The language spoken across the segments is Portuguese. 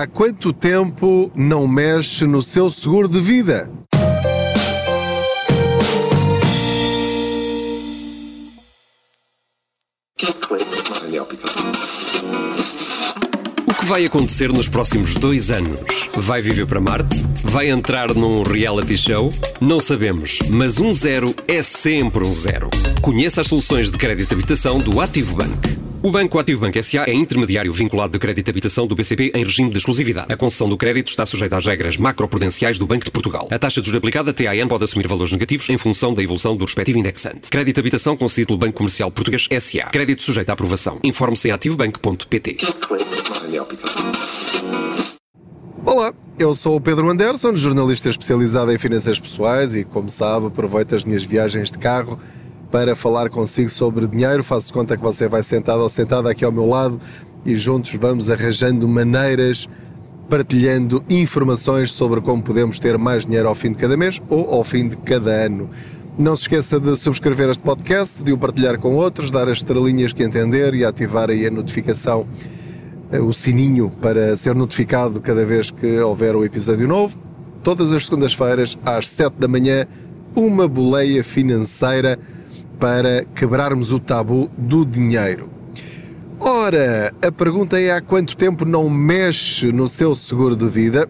há quanto tempo não mexe no seu seguro de vida? O que vai acontecer nos próximos dois anos? Vai viver para Marte? Vai entrar num reality show? Não sabemos, mas um zero é sempre um zero. Conheça as soluções de crédito de habitação do Ativo Bank. O Banco Ativo Banco SA é intermediário vinculado de crédito de habitação do BCP em regime de exclusividade. A concessão do crédito está sujeita às regras macroprudenciais do Banco de Portugal. A taxa de juros aplicada TAN pode assumir valores negativos em função da evolução do respectivo indexante. Crédito de habitação concedido pelo Banco Comercial Português SA. Crédito sujeito à aprovação. Informe-se em ativobanco.pt. Olá, eu sou o Pedro Anderson, jornalista especializado em finanças pessoais e, como sabe, aproveito as minhas viagens de carro para falar consigo sobre dinheiro. Faço conta que você vai sentado ou sentada aqui ao meu lado e juntos vamos arranjando maneiras, partilhando informações sobre como podemos ter mais dinheiro ao fim de cada mês ou ao fim de cada ano. Não se esqueça de subscrever este podcast, de o partilhar com outros, dar as estrelinhas que entender e ativar aí a notificação, eh, o sininho para ser notificado cada vez que houver um episódio novo. Todas as segundas-feiras, às 7 da manhã, uma boleia financeira para quebrarmos o tabu do dinheiro. Ora, a pergunta é há quanto tempo não mexe no seu seguro de vida?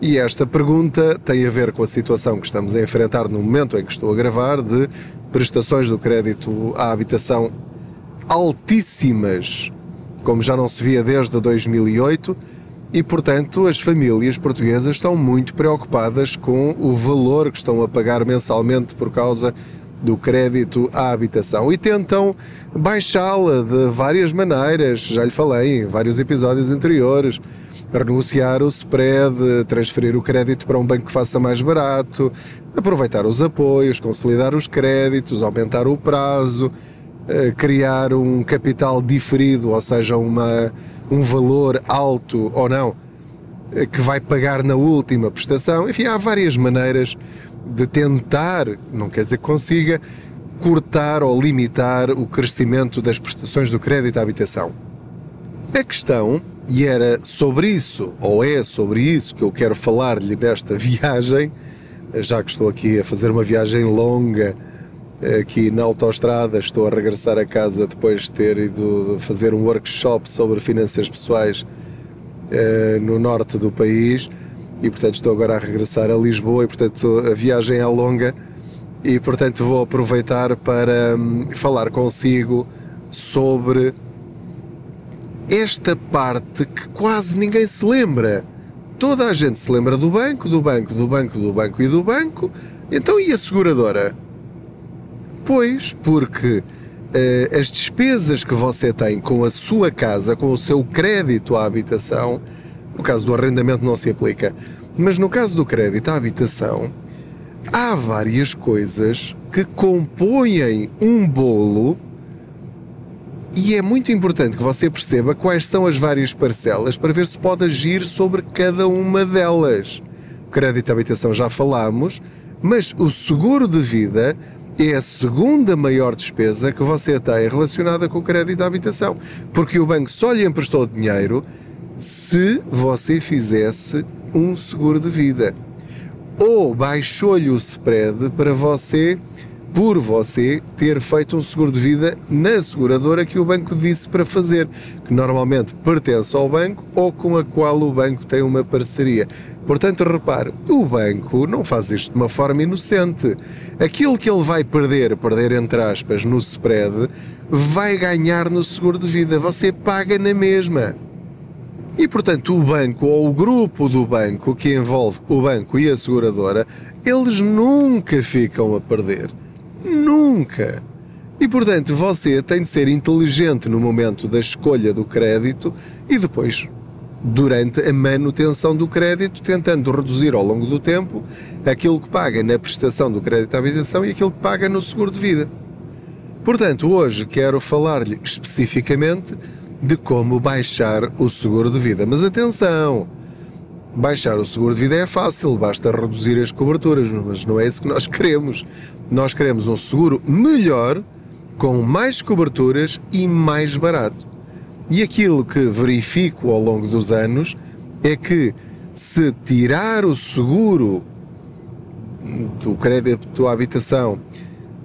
E esta pergunta tem a ver com a situação que estamos a enfrentar no momento em que estou a gravar de prestações do crédito à habitação altíssimas, como já não se via desde 2008, e portanto as famílias portuguesas estão muito preocupadas com o valor que estão a pagar mensalmente por causa do crédito à habitação e tentam baixá-la de várias maneiras, já lhe falei em vários episódios anteriores. Renegociar o spread, transferir o crédito para um banco que faça mais barato, aproveitar os apoios, consolidar os créditos, aumentar o prazo, eh, criar um capital diferido, ou seja, uma, um valor alto ou não, eh, que vai pagar na última prestação. Enfim, há várias maneiras de tentar, não quer dizer que consiga, cortar ou limitar o crescimento das prestações do crédito à habitação. A questão, e era sobre isso, ou é sobre isso que eu quero falar-lhe nesta viagem, já que estou aqui a fazer uma viagem longa aqui na autoestrada, estou a regressar a casa depois de ter ido fazer um workshop sobre finanças pessoais eh, no norte do país e portanto estou agora a regressar a Lisboa e portanto a viagem é longa e portanto vou aproveitar para hum, falar consigo sobre esta parte que quase ninguém se lembra. Toda a gente se lembra do banco, do banco, do banco, do banco e do banco. Então e a seguradora? Pois, porque uh, as despesas que você tem com a sua casa, com o seu crédito à habitação, no caso do arrendamento não se aplica. Mas no caso do crédito à habitação, há várias coisas que compõem um bolo e é muito importante que você perceba quais são as várias parcelas para ver se pode agir sobre cada uma delas. O crédito à habitação já falámos, mas o seguro de vida é a segunda maior despesa que você tem relacionada com o crédito à habitação, porque o banco só lhe emprestou dinheiro se você fizesse um seguro de vida. Ou baixou-lhe o spread para você, por você, ter feito um seguro de vida na seguradora que o banco disse para fazer, que normalmente pertence ao banco ou com a qual o banco tem uma parceria. Portanto, repare, o banco não faz isto de uma forma inocente. Aquilo que ele vai perder, perder entre aspas, no spread, vai ganhar no seguro de vida. Você paga na mesma. E, portanto, o banco ou o grupo do banco que envolve o banco e a seguradora, eles nunca ficam a perder. Nunca! E, portanto, você tem de ser inteligente no momento da escolha do crédito e depois, durante a manutenção do crédito, tentando reduzir ao longo do tempo aquilo que paga na prestação do crédito à habitação e aquilo que paga no seguro de vida. Portanto, hoje quero falar-lhe especificamente de como baixar o seguro de vida. Mas atenção! Baixar o seguro de vida é fácil, basta reduzir as coberturas, mas não é isso que nós queremos. Nós queremos um seguro melhor, com mais coberturas e mais barato. E aquilo que verifico ao longo dos anos é que se tirar o seguro do crédito à habitação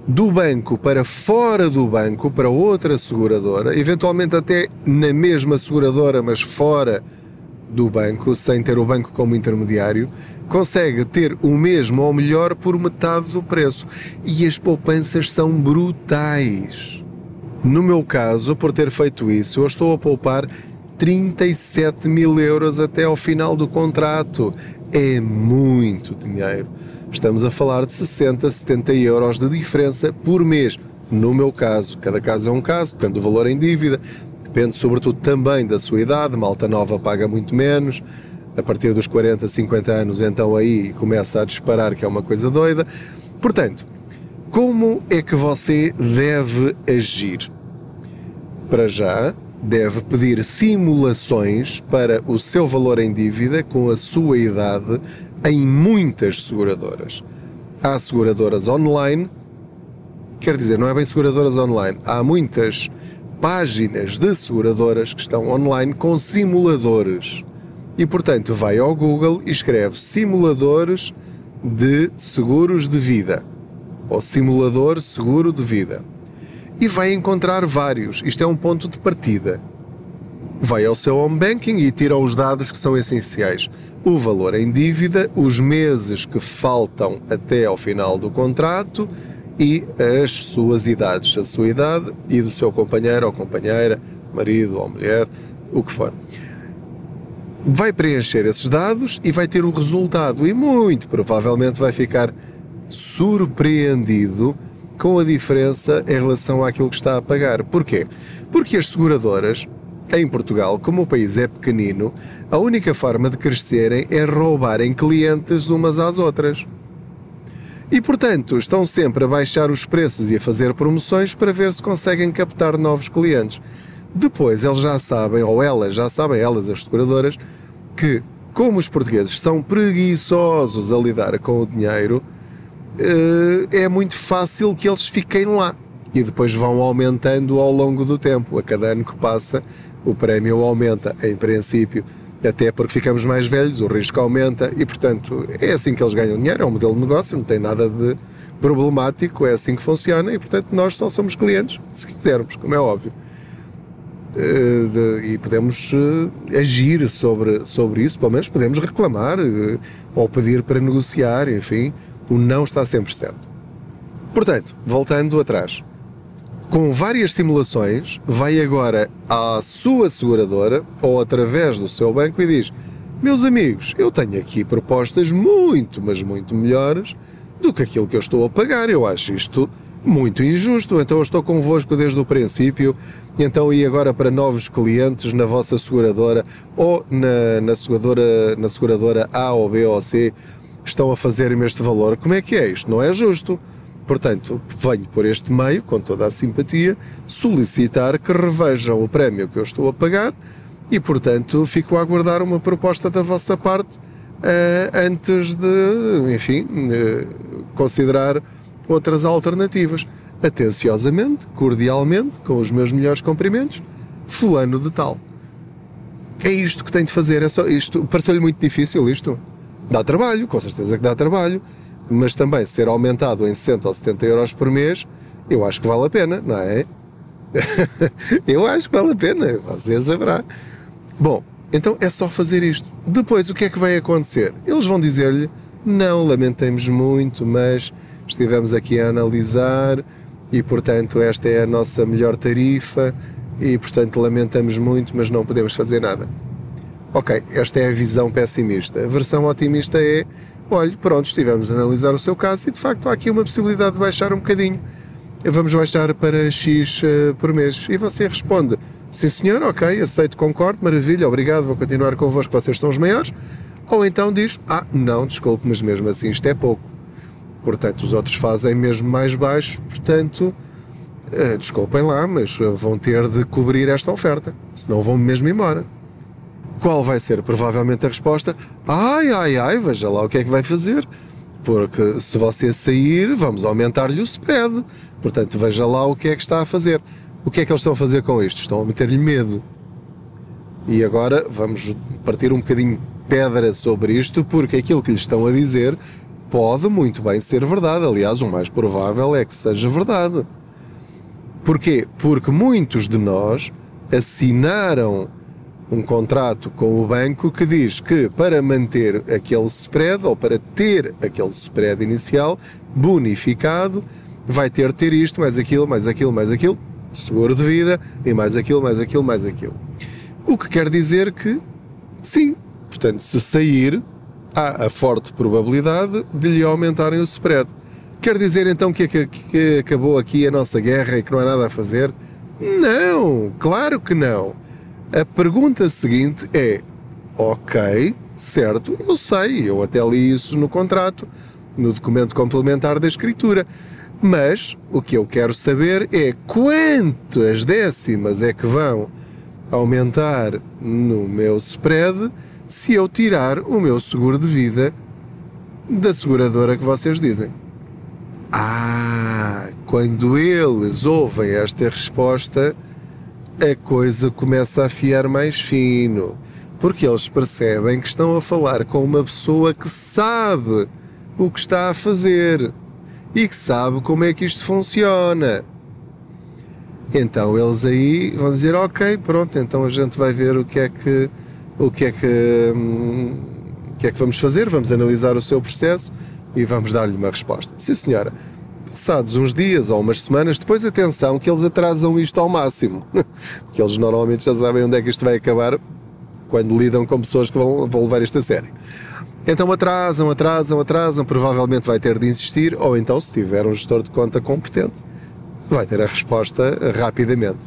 do banco para fora do banco, para outra seguradora, eventualmente até na mesma seguradora, mas fora do banco, sem ter o banco como intermediário, consegue ter o mesmo ou melhor por metade do preço. E as poupanças são brutais. No meu caso, por ter feito isso, eu estou a poupar 37 mil euros até ao final do contrato. É muito dinheiro. Estamos a falar de 60, 70 euros de diferença por mês. No meu caso, cada caso é um caso, depende do valor em dívida, depende sobretudo também da sua idade. Malta nova paga muito menos. A partir dos 40, 50 anos, então aí começa a disparar, que é uma coisa doida. Portanto, como é que você deve agir? Para já, deve pedir simulações para o seu valor em dívida com a sua idade em muitas seguradoras. Há seguradoras online, quer dizer, não é bem seguradoras online, há muitas páginas de seguradoras que estão online com simuladores. E portanto, vai ao Google e escreve simuladores de seguros de vida ou simulador seguro de vida. E vai encontrar vários. Isto é um ponto de partida. Vai ao seu home banking e tira os dados que são essenciais o valor em dívida, os meses que faltam até ao final do contrato e as suas idades, a sua idade e do seu companheiro ou companheira, marido ou mulher, o que for. Vai preencher esses dados e vai ter o resultado e muito provavelmente vai ficar surpreendido com a diferença em relação àquilo que está a pagar. Porquê? Porque as seguradoras em Portugal, como o país é pequenino, a única forma de crescerem é roubarem clientes umas às outras. E portanto, estão sempre a baixar os preços e a fazer promoções para ver se conseguem captar novos clientes. Depois, eles já sabem, ou elas já sabem, elas, as seguradoras, que como os portugueses são preguiçosos a lidar com o dinheiro, eh, é muito fácil que eles fiquem lá. E depois vão aumentando ao longo do tempo. A cada ano que passa, o prémio aumenta, em princípio, até porque ficamos mais velhos, o risco aumenta e, portanto, é assim que eles ganham dinheiro, é um modelo de negócio, não tem nada de problemático, é assim que funciona e, portanto, nós só somos clientes, se quisermos, como é óbvio. Eh, e podemos eh, agir sobre, sobre isso, pelo menos podemos reclamar eh, ou pedir para negociar, enfim, o não está sempre certo. Portanto, voltando atrás, com várias simulações, vai agora à sua seguradora ou através do seu banco e diz: Meus amigos, eu tenho aqui propostas muito, mas muito melhores do que aquilo que eu estou a pagar. Eu acho isto muito injusto. Então eu estou convosco desde o princípio. Então e agora para novos clientes na vossa seguradora ou na, na, seguradora, na seguradora A ou B ou C estão a fazer-me este valor. Como é que é? Isto não é justo. Portanto, venho por este meio, com toda a simpatia, solicitar que revejam o prémio que eu estou a pagar e, portanto, fico a aguardar uma proposta da vossa parte uh, antes de, enfim, uh, considerar outras alternativas. Atenciosamente, cordialmente, com os meus melhores cumprimentos, fulano de tal. É isto que tem de fazer. É só isto. Pareceu-lhe muito difícil isto? Dá trabalho, com certeza que dá trabalho mas também ser aumentado em 60 ou 70 euros por mês, eu acho que vale a pena, não é? eu acho que vale a pena, você saberá. Bom, então é só fazer isto. Depois, o que é que vai acontecer? Eles vão dizer-lhe: não, lamentamos muito, mas estivemos aqui a analisar e, portanto, esta é a nossa melhor tarifa e, portanto, lamentamos muito, mas não podemos fazer nada. Ok, esta é a visão pessimista. A versão otimista é: olhe, pronto, estivemos a analisar o seu caso e de facto há aqui uma possibilidade de baixar um bocadinho. Vamos baixar para X uh, por mês. E você responde: sim senhor, ok, aceito, concordo, maravilha, obrigado, vou continuar convosco, vocês são os maiores. Ou então diz: ah, não, desculpe, mas mesmo assim isto é pouco. Portanto, os outros fazem mesmo mais baixo, portanto, uh, desculpem lá, mas vão ter de cobrir esta oferta, senão vão mesmo embora. Qual vai ser provavelmente a resposta? Ai, ai, ai, veja lá o que é que vai fazer. Porque se você sair, vamos aumentar-lhe o spread. Portanto, veja lá o que é que está a fazer. O que é que eles estão a fazer com isto? Estão a meter-lhe medo. E agora vamos partir um bocadinho pedra sobre isto, porque aquilo que lhes estão a dizer pode muito bem ser verdade. Aliás, o mais provável é que seja verdade. Porquê? Porque muitos de nós assinaram um contrato com o banco que diz que para manter aquele spread ou para ter aquele spread inicial bonificado, vai ter de ter isto, mais aquilo, mais aquilo, mais aquilo, seguro de vida e mais aquilo, mais aquilo, mais aquilo. O que quer dizer que, sim, portanto, se sair, há a forte probabilidade de lhe aumentarem o spread. Quer dizer então que, que, que acabou aqui a nossa guerra e que não há nada a fazer? Não, claro que não. A pergunta seguinte é: ok, certo, eu sei, eu até li isso no contrato, no documento complementar da escritura. Mas o que eu quero saber é quantas décimas é que vão aumentar no meu spread se eu tirar o meu seguro de vida da seguradora que vocês dizem. Ah, quando eles ouvem esta resposta, a coisa começa a afiar mais fino, porque eles percebem que estão a falar com uma pessoa que sabe o que está a fazer e que sabe como é que isto funciona. Então eles aí vão dizer, ok, pronto, então a gente vai ver o que é que o que é que hum, que é que vamos fazer, vamos analisar o seu processo e vamos dar-lhe uma resposta. Sim, senhora passados uns dias ou umas semanas, depois atenção que eles atrasam isto ao máximo, porque eles normalmente já sabem onde é que isto vai acabar quando lidam com pessoas que vão, vão levar isto a sério. Então atrasam, atrasam, atrasam, provavelmente vai ter de insistir, ou então, se tiver um gestor de conta competente, vai ter a resposta rapidamente.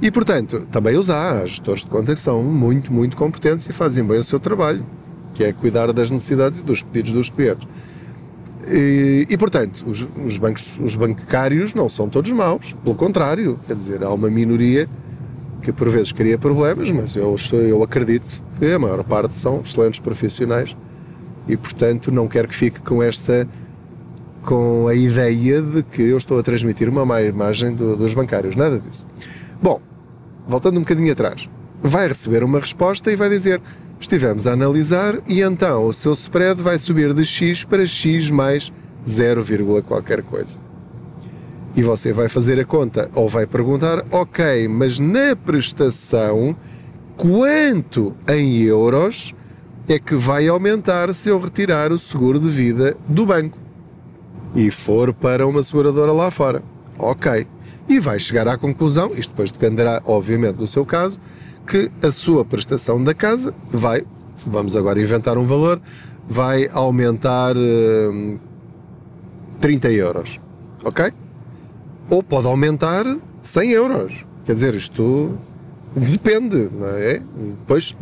E portanto, também os há, gestores de conta que são muito, muito competentes e fazem bem o seu trabalho, que é cuidar das necessidades e dos pedidos dos clientes. E, e portanto, os, os, bancos, os bancários não são todos maus, pelo contrário, quer dizer, há uma minoria que por vezes cria problemas, mas eu, estou, eu acredito que a maior parte são excelentes profissionais e, portanto, não quero que fique com esta com a ideia de que eu estou a transmitir uma má imagem do, dos bancários, nada disso. Bom, voltando um bocadinho atrás, vai receber uma resposta e vai dizer estivemos a analisar e então o seu spread vai subir de X para X mais 0, qualquer coisa. E você vai fazer a conta ou vai perguntar, ok, mas na prestação, quanto em euros é que vai aumentar se eu retirar o seguro de vida do banco? E for para uma seguradora lá fora. Ok. E vai chegar à conclusão, isto depois dependerá, obviamente, do seu caso, que a sua prestação da casa vai, vamos agora inventar um valor, vai aumentar hum, 30 euros. Ok? Ou pode aumentar 100 euros. Quer dizer, isto depende, não é? Depois,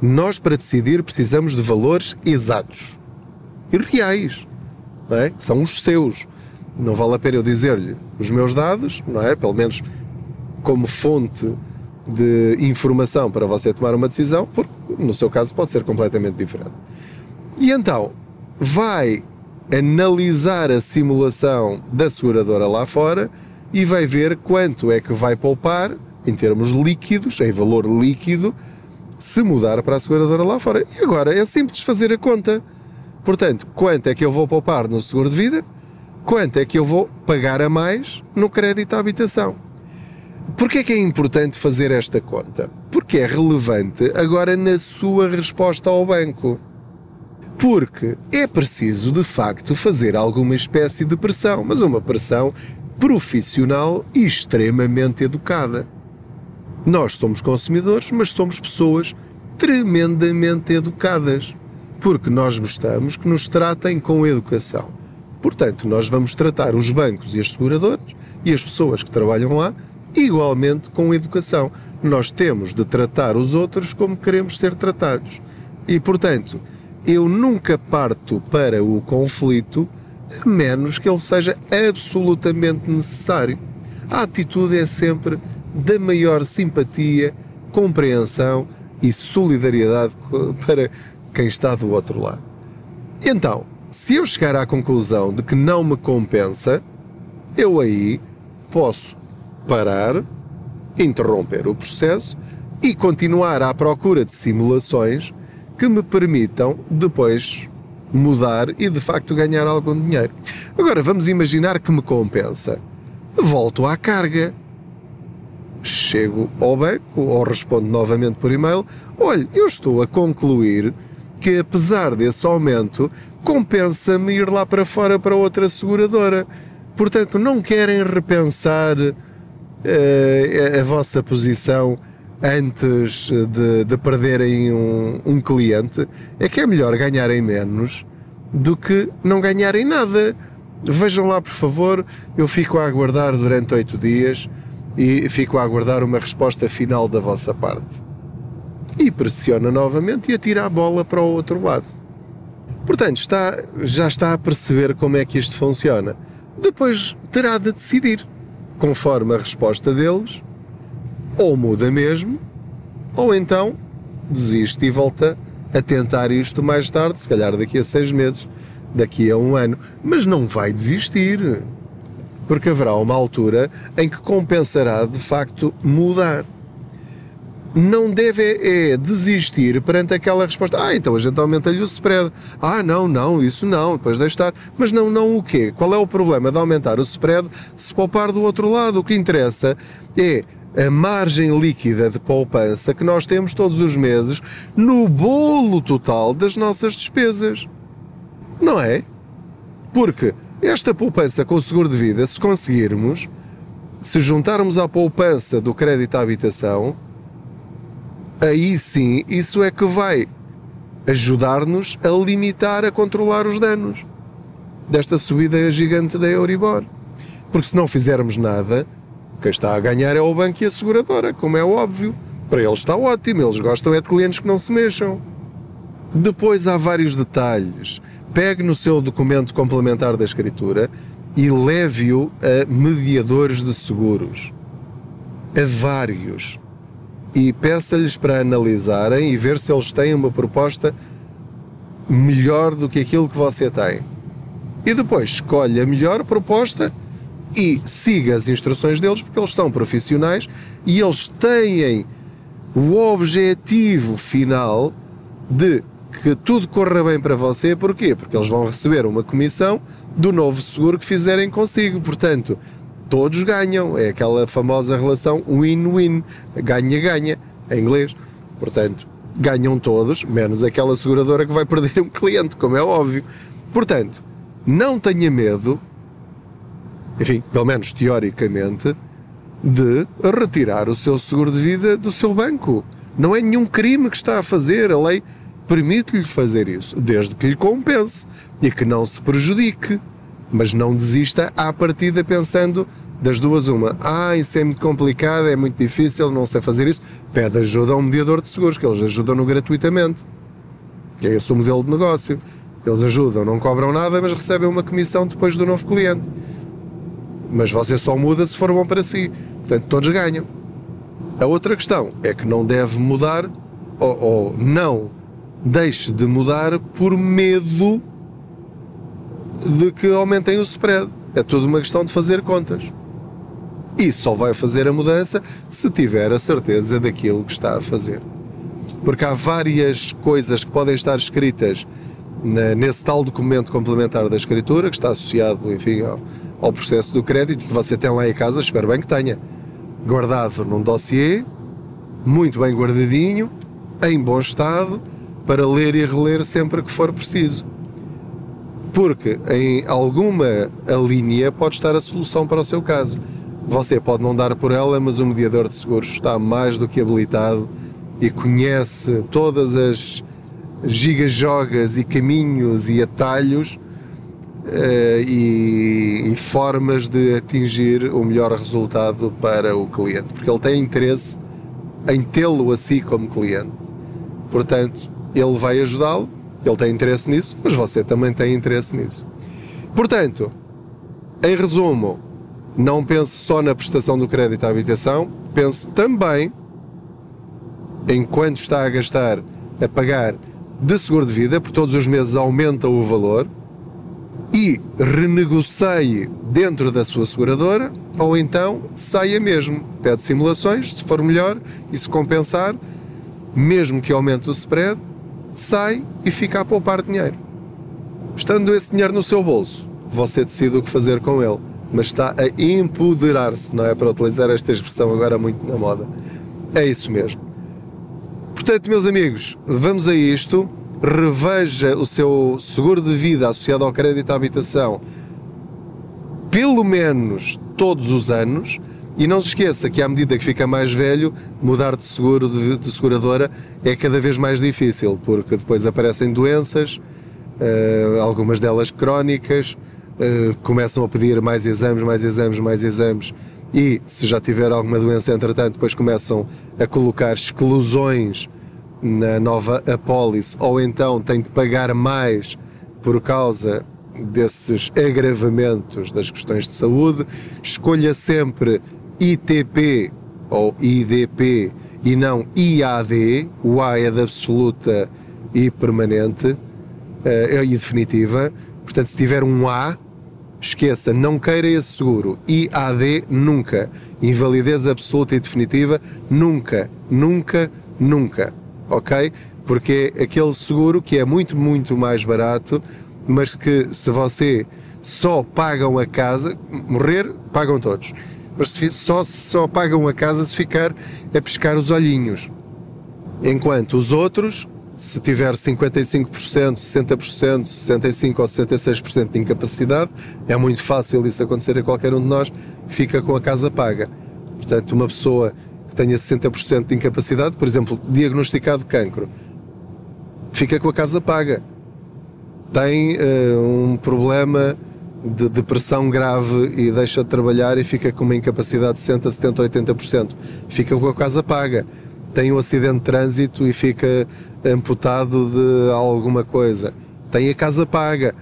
nós para decidir precisamos de valores exatos e reais, não é? São os seus. Não vale a pena eu dizer-lhe os meus dados, não é? Pelo menos como fonte de informação para você tomar uma decisão, porque no seu caso pode ser completamente diferente. E então vai analisar a simulação da seguradora lá fora e vai ver quanto é que vai poupar em termos líquidos, em valor líquido, se mudar para a seguradora lá fora. E agora é simples fazer a conta. Portanto, quanto é que eu vou poupar no seguro de vida? Quanto é que eu vou pagar a mais no crédito à habitação? Porquê é que é importante fazer esta conta? Porque é relevante agora na sua resposta ao banco. Porque é preciso, de facto, fazer alguma espécie de pressão, mas uma pressão profissional e extremamente educada. Nós somos consumidores, mas somos pessoas tremendamente educadas, porque nós gostamos que nos tratem com educação. Portanto, nós vamos tratar os bancos e as seguradoras e as pessoas que trabalham lá igualmente com educação. Nós temos de tratar os outros como queremos ser tratados. E, portanto, eu nunca parto para o conflito a menos que ele seja absolutamente necessário. A atitude é sempre da maior simpatia, compreensão e solidariedade para quem está do outro lado. Então, se eu chegar à conclusão de que não me compensa, eu aí posso parar, interromper o processo e continuar à procura de simulações que me permitam depois mudar e de facto ganhar algum dinheiro. Agora vamos imaginar que me compensa. Volto à carga. Chego ao banco ou respondo novamente por e-mail. Olha, eu estou a concluir que apesar desse aumento, compensa-me ir lá para fora para outra seguradora. Portanto, não querem repensar a, a vossa posição antes de, de perderem um, um, cliente, é que é melhor ganharem menos do que não ganharem nada. Vejam lá, por favor, eu fico a aguardar durante oito dias e fico a aguardar uma resposta final da vossa parte. E pressiona novamente e atira a bola para o outro lado. Portanto, está, já está a perceber como é que isto funciona. Depois terá de decidir, conforme a resposta deles, ou muda mesmo, ou então desiste e volta a tentar isto mais tarde, se calhar daqui a seis meses, daqui a um ano. Mas não vai desistir, porque haverá uma altura em que compensará de facto mudar. Não deve é, desistir perante aquela resposta. Ah, então a gente aumenta-lhe o spread. Ah, não, não, isso não, depois deixe estar. Mas não, não o quê? Qual é o problema de aumentar o spread se poupar do outro lado? O que interessa é a margem líquida de poupança que nós temos todos os meses no bolo total das nossas despesas. Não é? Porque esta poupança com o seguro de vida, se conseguirmos, se juntarmos à poupança do crédito à habitação, aí sim isso é que vai ajudar-nos a limitar, a controlar os danos desta subida gigante da Euribor. Porque se não fizermos nada, quem está a ganhar é o banco e a seguradora, como é óbvio. Para eles está ótimo, eles gostam é de clientes que não se mexam. Depois há vários detalhes. Pegue no seu documento complementar da escritura e leve-o a mediadores de seguros. A vários. E peça-lhes para analisarem e ver se eles têm uma proposta melhor do que aquilo que você tem. E depois escolhe a melhor proposta e siga as instruções deles, porque eles são profissionais e eles têm o objetivo final de que tudo corra bem para você. Porquê? Porque eles vão receber uma comissão do novo seguro que fizerem consigo. Portanto, todos ganham. É aquela famosa relação win-win. Ganha-ganha, em inglês. Portanto, ganham todos, menos aquela seguradora que vai perder um cliente, como é óbvio. Portanto, não tenha medo enfim, pelo menos teoricamente, de retirar o seu seguro de vida do seu banco. Não é nenhum crime que está a fazer, a lei permite-lhe fazer isso, desde que lhe compense e que não se prejudique. Mas não desista à partida pensando das duas uma. Ah, isso é muito complicado, é muito difícil, não sei fazer isso. Pede ajuda a um mediador de seguros, que eles ajudam-no gratuitamente. Que é esse o modelo de negócio. Eles ajudam, não cobram nada, mas recebem uma comissão depois do novo cliente. Mas você só muda se for bom para si. Portanto, todos ganham. A outra questão é que não deve mudar ou, ou não deixe de mudar por medo de que aumentem o spread. É tudo uma questão de fazer contas. E só vai fazer a mudança se tiver a certeza daquilo que está a fazer. Porque há várias coisas que podem estar escritas nesse tal documento complementar da escritura, que está associado, enfim, ao, ao processo do crédito que você tem lá em casa, espero bem que tenha, guardado num dossiê, muito bem guardadinho, em bom estado, para ler e reler sempre que for preciso. Porque em alguma linha pode estar a solução para o seu caso. Você pode não dar por ela, mas o mediador de seguros está mais do que habilitado e conhece todas as gigajogas e caminhos e atalhos uh, e, e, formas de atingir o melhor resultado para o cliente, porque ele tem interesse em tê-lo assim como cliente. Portanto, ele vai ajudá-lo, ele tem interesse nisso, mas você também tem interesse nisso. Portanto, em resumo, não pense só na prestação do crédito à habitação, pense também em quanto está a gastar a pagar de seguro de vida, porque todos os meses aumenta o valor, e renegocie dentro da sua seguradora ou então saia mesmo. Pede simulações, se for melhor e se compensar, mesmo que aumente o spread, sai e fica a poupar dinheiro. Estando esse dinheiro no seu bolso, você decide o que fazer com ele, mas está a empoderar-se, não é? Para utilizar esta expressão agora muito na moda. É isso mesmo. Portanto, meus amigos, vamos a isto. Reveja o seu seguro de vida associado ao crédito à habitação pelo menos todos os anos. E não se esqueça que, à medida que fica mais velho, mudar de seguro, de, de seguradora, é cada vez mais difícil, porque depois aparecem doenças, uh, algumas delas crónicas, uh, começam a pedir mais exames, mais exames, mais exames, e se já tiver alguma doença, entretanto, depois começam a colocar exclusões na nova apólice, ou então tem de pagar mais por causa desses agravamentos das questões de saúde, escolha sempre ITP ou IDP e não IAD, o A é de absoluta e permanente uh, e definitiva. Portanto, se tiver um A, esqueça, não queira esse seguro. IAD, nunca. Invalidez absoluta e definitiva, nunca, nunca, nunca. Ok? Porque é aquele seguro que é muito, muito mais barato mas que se você só pagam a casa, morrer, pagam todos. Mas só, só pagam a casa se ficar a pescar os olhinhos. Enquanto os outros, se tiver 55%, 60%, 65% ou 66% de incapacidade, é muito fácil isso acontecer a qualquer um de nós, fica com a casa paga. Portanto, uma pessoa que tenha 60% de incapacidade, por exemplo, diagnosticado cancro, fica com a casa paga tem uh, um problema de depressão grave e deixa de trabalhar e fica com uma incapacidade de 60, 70, 80%. Fica com a casa paga. Tem um acidente de trânsito e fica amputado de alguma coisa. Tem a casa paga.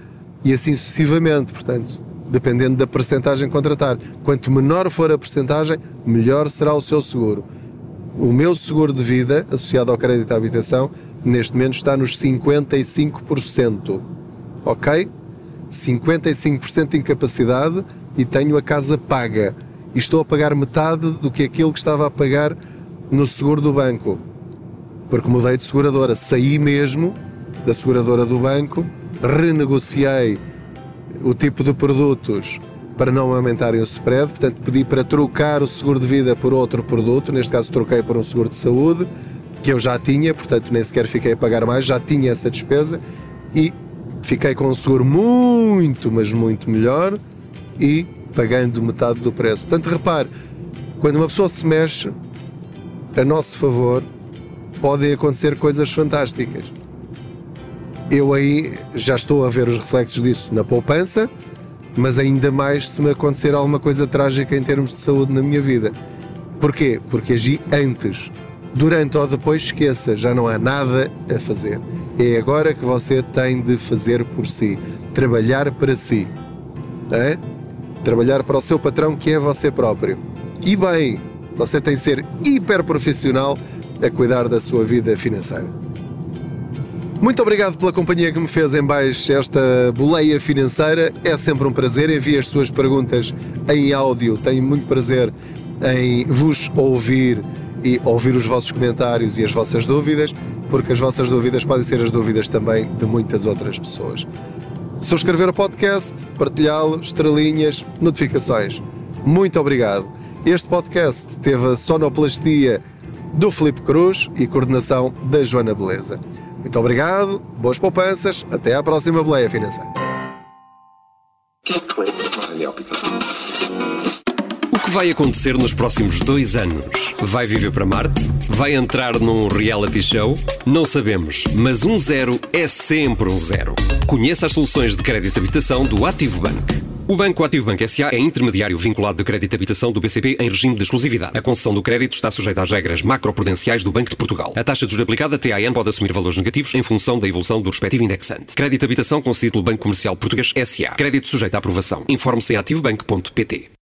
E assim sucessivamente. Portanto, dependendo da percentagem contratar. Quanto menor for a percentagem, melhor será o seu seguro. O meu seguro de vida, associado ao crédito à habitação, neste momento está nos 55% ok? 55% de incapacidade e tenho a casa paga. E estou a pagar metade do que aquilo que estava a pagar no seguro do banco. Porque mudei de seguradora. Saí mesmo da seguradora do banco, renegociei o tipo de produtos para não aumentarem o spread, portanto pedi para trocar o seguro de vida por outro produto, neste caso troquei por um seguro de saúde, que eu já tinha, portanto nem sequer fiquei a pagar mais, já tinha essa despesa e fiquei com um seguro muito, mas muito melhor e pagando metade do preço. Portanto, repare, quando uma pessoa se mexe a nosso favor, podem acontecer coisas fantásticas. Eu aí já estou a ver os reflexos disso na poupança, mas ainda mais se me acontecer alguma coisa trágica em termos de saúde na minha vida. Porquê? Porque agi antes. Durante ou depois, esqueça, já não há nada a fazer. É agora que você tem de fazer por si, trabalhar para si. É? Trabalhar para o seu patrão, que é você próprio. E bem, você tem de ser hiper profissional a cuidar da sua vida financeira. Muito obrigado pela companhia que me fez em baixo esta boleia financeira. É sempre um prazer. Envie as suas perguntas em áudio. Tenho muito prazer em vos ouvir e ouvir os vossos comentários e as vossas dúvidas porque as vossas dúvidas podem ser as dúvidas também de muitas outras pessoas. Subscrever o podcast, partilhá-lo, estrelinhas, notificações. Muito obrigado. Este podcast teve a sonoplastia do Felipe Cruz e coordenação da Joana Beleza. Muito obrigado, boas poupanças, até à próxima boleia financeira que vai acontecer nos próximos dois anos? Vai viver para Marte? Vai entrar num reality show? Não sabemos, mas um zero é sempre um zero. Conheça as soluções de crédito habitação do Ativo Bank. O Banco Ativo Banco S.A. é intermediário vinculado de crédito habitação do BCP em regime de exclusividade. A concessão do crédito está sujeita às regras macroprudenciais do Banco de Portugal. A taxa de juros aplicada TAN pode assumir valores negativos em função da evolução do respectivo indexante. Crédito habitação concedido pelo Banco Comercial Português S.A. Crédito sujeito à aprovação. Informe-se em ativobanco.pt.